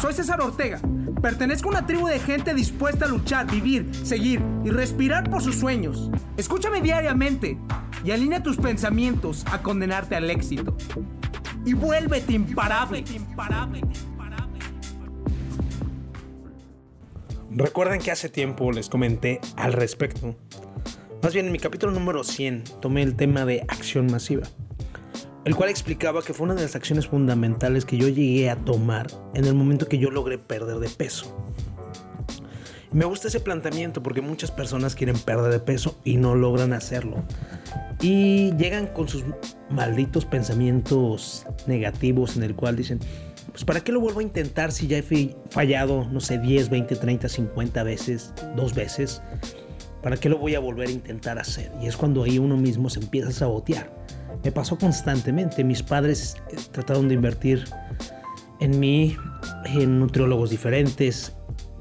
Soy César Ortega. Pertenezco a una tribu de gente dispuesta a luchar, vivir, seguir y respirar por sus sueños. Escúchame diariamente y alinea tus pensamientos a condenarte al éxito. Y vuélvete imparable. Recuerden que hace tiempo les comenté al respecto. Más bien en mi capítulo número 100 tomé el tema de acción masiva el cual explicaba que fue una de las acciones fundamentales que yo llegué a tomar en el momento que yo logré perder de peso. me gusta ese planteamiento porque muchas personas quieren perder de peso y no logran hacerlo. Y llegan con sus malditos pensamientos negativos en el cual dicen, pues ¿para qué lo vuelvo a intentar si ya he fallado, no sé, 10, 20, 30, 50 veces, dos veces? ¿Para qué lo voy a volver a intentar hacer? Y es cuando ahí uno mismo se empieza a sabotear me pasó constantemente. Mis padres eh, trataron de invertir en mí, en nutriólogos diferentes,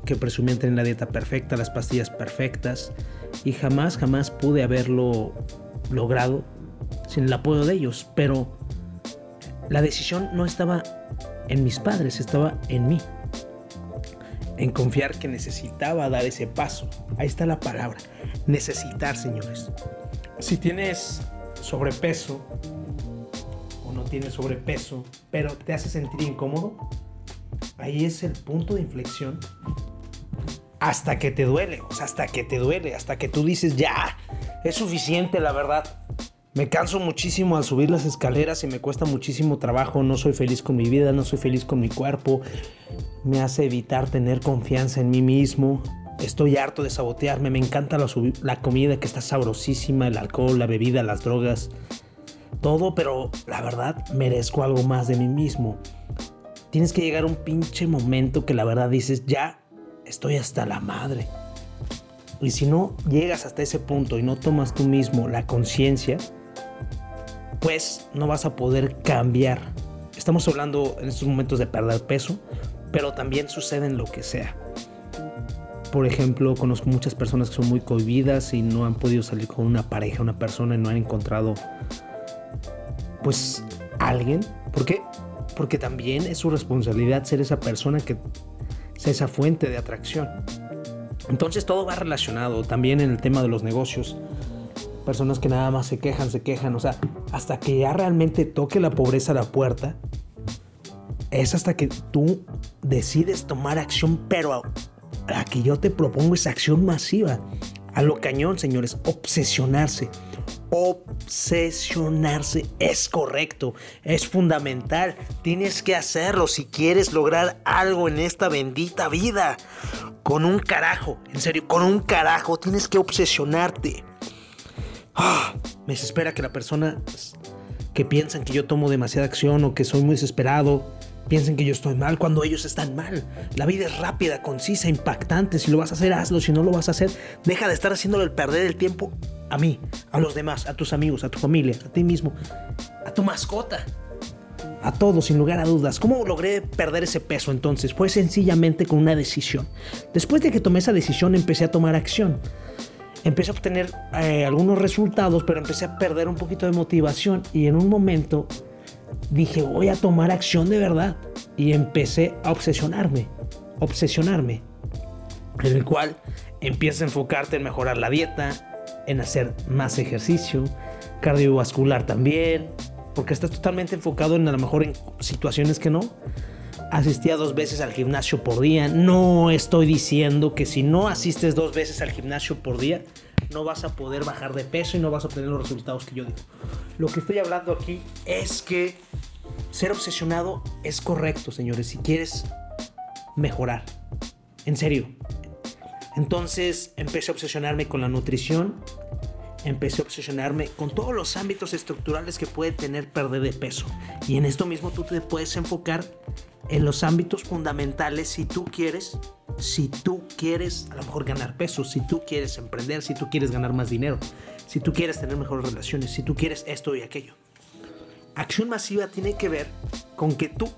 que presumían tener la dieta perfecta, las pastillas perfectas, y jamás, jamás pude haberlo logrado sin el apoyo de ellos. Pero la decisión no estaba en mis padres, estaba en mí. En confiar que necesitaba dar ese paso. Ahí está la palabra. Necesitar, señores. Si tienes sobrepeso o no tienes sobrepeso, pero te hace sentir incómodo, ahí es el punto de inflexión hasta que te duele, o sea, hasta que te duele, hasta que tú dices, ya, es suficiente, la verdad. Me canso muchísimo al subir las escaleras y me cuesta muchísimo trabajo, no soy feliz con mi vida, no soy feliz con mi cuerpo, me hace evitar tener confianza en mí mismo, Estoy harto de sabotearme, me encanta la, comida que está sabrosísima, el alcohol, la bebida, las drogas, todo, pero la verdad merezco algo más de mí mismo. Tienes que llegar a un pinche momento que la verdad dices, ya estoy hasta la madre. Y si no llegas hasta ese punto y no tomas tú mismo la conciencia, pues no vas a poder cambiar. Estamos hablando en estos momentos de perder peso, pero también sucede en lo que sea por ejemplo, conozco muchas personas que son muy cohibidas y no han podido salir con una pareja, una persona y no han encontrado, pues, alguien. ¿Por qué? Porque también es su responsabilidad ser esa persona que sea esa fuente de atracción. Entonces todo va relacionado también en el tema de los negocios. Personas que nada más se quejan, se quejan, o sea, hasta que ya realmente toque la pobreza a la puerta, es hasta que tú decides tomar acción, pero la que yo te propongo es acción masiva. A lo cañón, señores, obsesionarse. Obsesionarse es correcto, es fundamental. Tienes que hacerlo si quieres lograr algo en esta bendita vida. Con un carajo, en serio, con un carajo, tienes que obsesionarte. Ah, me desespera que la persona que piensan que yo tomo demasiada acción o que soy muy desesperado piensen que yo estoy mal cuando ellos están mal. La vida es rápida, concisa, impactante. Si lo vas a hacer, hazlo. Si no lo vas a hacer, deja de estar haciéndolo el perder el tiempo a mí, a los demás, a tus amigos, a tu familia, a ti mismo, a tu mascota. A todos, sin lugar a dudas. ¿Cómo logré perder ese peso entonces? Fue sencillamente con una decisión. Después de que tomé esa decisión, empecé a tomar acción. Empecé a obtener eh, algunos resultados, pero empecé a perder un poquito de motivación y en un momento dije, voy a tomar acción de verdad. Y empecé a obsesionarme, obsesionarme. En el cual empiezas a enfocarte en mejorar la dieta, en hacer más ejercicio, cardiovascular también, porque estás totalmente enfocado en a lo mejor en situaciones que no. Asistía dos veces al gimnasio por día. No estoy diciendo que si no asistes dos veces al gimnasio por día, no vas a poder bajar de peso y no vas a obtener los resultados que yo digo. Lo que estoy hablando aquí es que ser obsesionado es correcto, señores, si quieres mejorar. En serio. Entonces empecé a obsesionarme con la nutrición, empecé a obsesionarme con todos los ámbitos estructurales que puede tener perder de peso. Y en esto mismo tú te puedes enfocar en los ámbitos fundamentales si tú quieres, si tú quieres a lo mejor ganar peso, si tú quieres emprender, si tú quieres ganar más dinero, si tú quieres tener mejores relaciones, si tú quieres esto y aquello. Acción masiva tiene que ver con que tú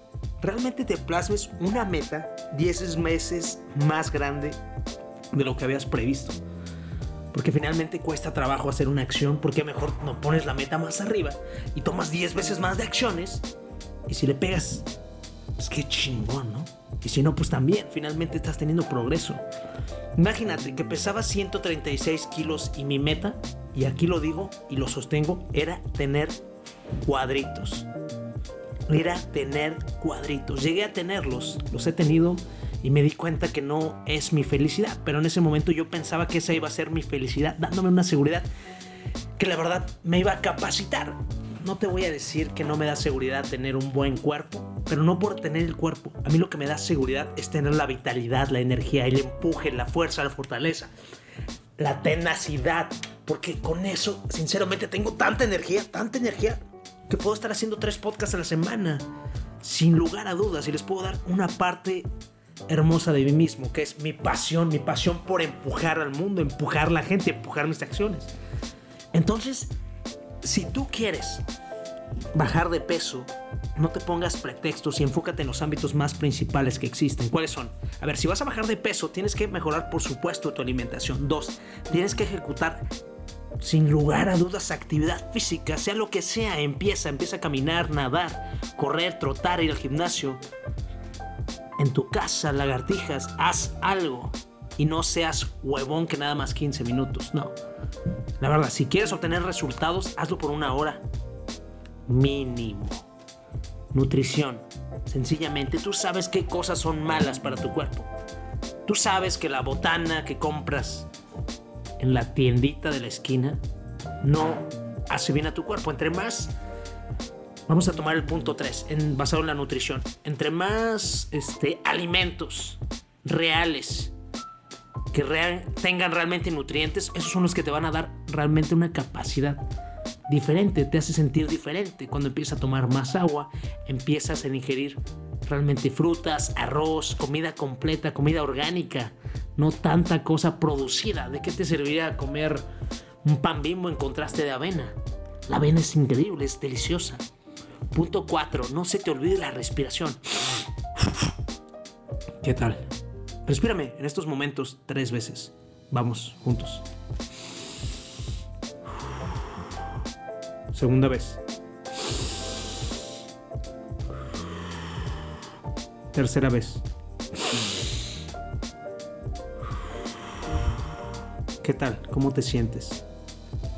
realmente te plasmes una meta 10 meses más grande de lo que habías previsto. Porque finalmente cuesta trabajo hacer una acción, porque mejor no pones la meta más arriba y tomas 10 veces más de acciones. Y si le pegas pues qué chingón, ¿no? Y si no, pues también, finalmente estás teniendo progreso. Imagínate que pesaba 136 kilos y mi meta, y aquí lo digo y lo sostengo, era tener cuadritos. Era tener cuadritos. Llegué a tenerlos, los he tenido y me di cuenta que no es mi felicidad. Pero en ese momento yo pensaba que esa iba a ser mi felicidad, dándome una seguridad que la verdad me iba a capacitar. No te voy a decir que no me da seguridad tener un buen cuerpo, pero no por tener el cuerpo. A mí lo que me da seguridad es tener la vitalidad, la energía, el empuje, la fuerza, la fortaleza, la tenacidad. Porque con eso, sinceramente, tengo tanta energía, tanta energía, que puedo estar haciendo tres podcasts a la semana. Sin lugar a dudas. Y les puedo dar una parte hermosa de mí mismo, que es mi pasión, mi pasión por empujar al mundo, empujar a la gente, empujar mis acciones. Entonces, si tú quieres bajar de peso, no te pongas pretextos y enfócate en los ámbitos más principales que existen. ¿Cuáles son? A ver, si vas a bajar de peso, tienes que mejorar, por supuesto, tu alimentación. Dos, tienes que ejecutar sin lugar a dudas actividad física, sea lo que sea, empieza, empieza a caminar, nadar, correr, trotar, ir al gimnasio. En tu casa, lagartijas, haz algo y no seas huevón que nada más 15 minutos, no. La verdad, si quieres obtener resultados, hazlo por una hora. Mínimo. Nutrición. Sencillamente, tú sabes qué cosas son malas para tu cuerpo. Tú sabes que la botana que compras en la tiendita de la esquina no hace bien a tu cuerpo. Entre más... Vamos a tomar el punto 3, en, basado en la nutrición. Entre más este, alimentos reales que tengan realmente nutrientes, esos son los que te van a dar realmente una capacidad diferente, te hace sentir diferente. Cuando empiezas a tomar más agua, empiezas a ingerir realmente frutas, arroz, comida completa, comida orgánica, no tanta cosa producida. ¿De qué te serviría comer un pan bimbo en contraste de avena? La avena es increíble, es deliciosa. Punto 4. No se te olvide la respiración. ¿Qué tal? Respírame en estos momentos tres veces. Vamos, juntos. Segunda vez. Tercera vez. ¿Qué tal? ¿Cómo te sientes?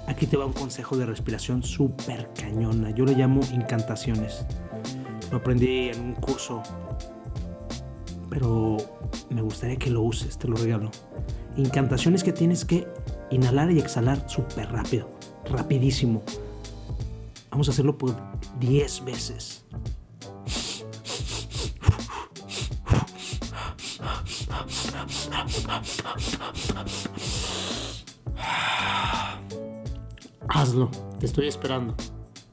Aquí te va un consejo de respiración súper cañona. Yo lo llamo incantaciones. Lo aprendí en un curso, pero me gustaría que lo uses, te lo regalo. Incantaciones que tienes que inhalar y exhalar súper rápido, rapidísimo. Vamos a hacerlo por 10 veces. Hazlo, te estoy esperando.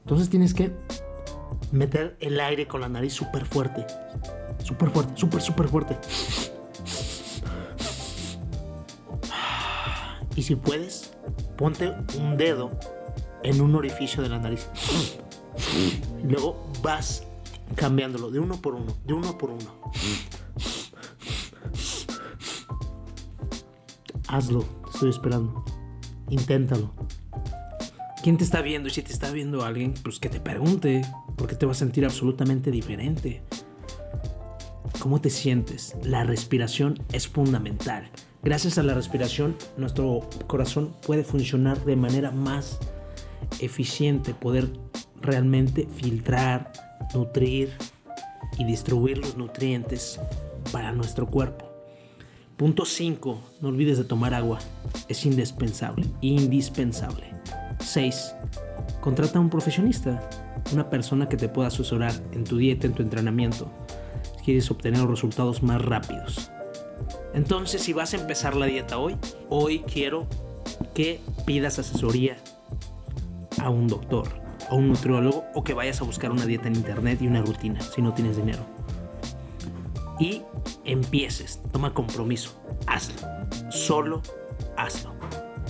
Entonces tienes que meter el aire con la nariz súper fuerte. Súper fuerte, súper, súper fuerte. Y si puedes, ponte un dedo en un orificio de la nariz. Y luego vas cambiándolo de uno por uno, de uno por uno. Hazlo, te estoy esperando. Inténtalo. ¿Quién te está viendo? Y si te está viendo alguien, pues que te pregunte, porque te va a sentir absolutamente diferente. ¿Cómo te sientes? La respiración es fundamental. Gracias a la respiración, nuestro corazón puede funcionar de manera más eficiente, poder realmente filtrar, nutrir y distribuir los nutrientes para nuestro cuerpo. Punto 5. No olvides de tomar agua. Es indispensable. Indispensable. 6. Contrata a un profesionista. Una persona que te pueda asesorar en tu dieta, en tu entrenamiento. Si quieres obtener resultados más rápidos. Entonces, si vas a empezar la dieta hoy, hoy quiero que pidas asesoría a un doctor, a un nutriólogo o que vayas a buscar una dieta en internet y una rutina si no tienes dinero. Y empieces, toma compromiso, hazlo, solo hazlo.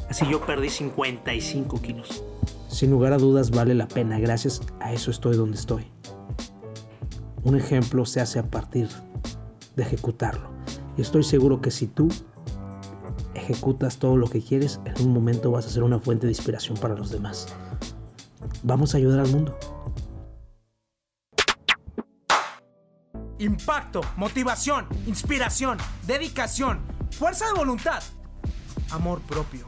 Así yo perdí 55 kilos. Sin lugar a dudas vale la pena, gracias a eso estoy donde estoy. Un ejemplo se hace a partir de ejecutarlo. Y estoy seguro que si tú ejecutas todo lo que quieres, en un momento vas a ser una fuente de inspiración para los demás. Vamos a ayudar al mundo. impacto, motivación, inspiración, dedicación, fuerza de voluntad, amor propio,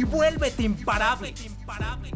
y vuélvete imparable. imparable.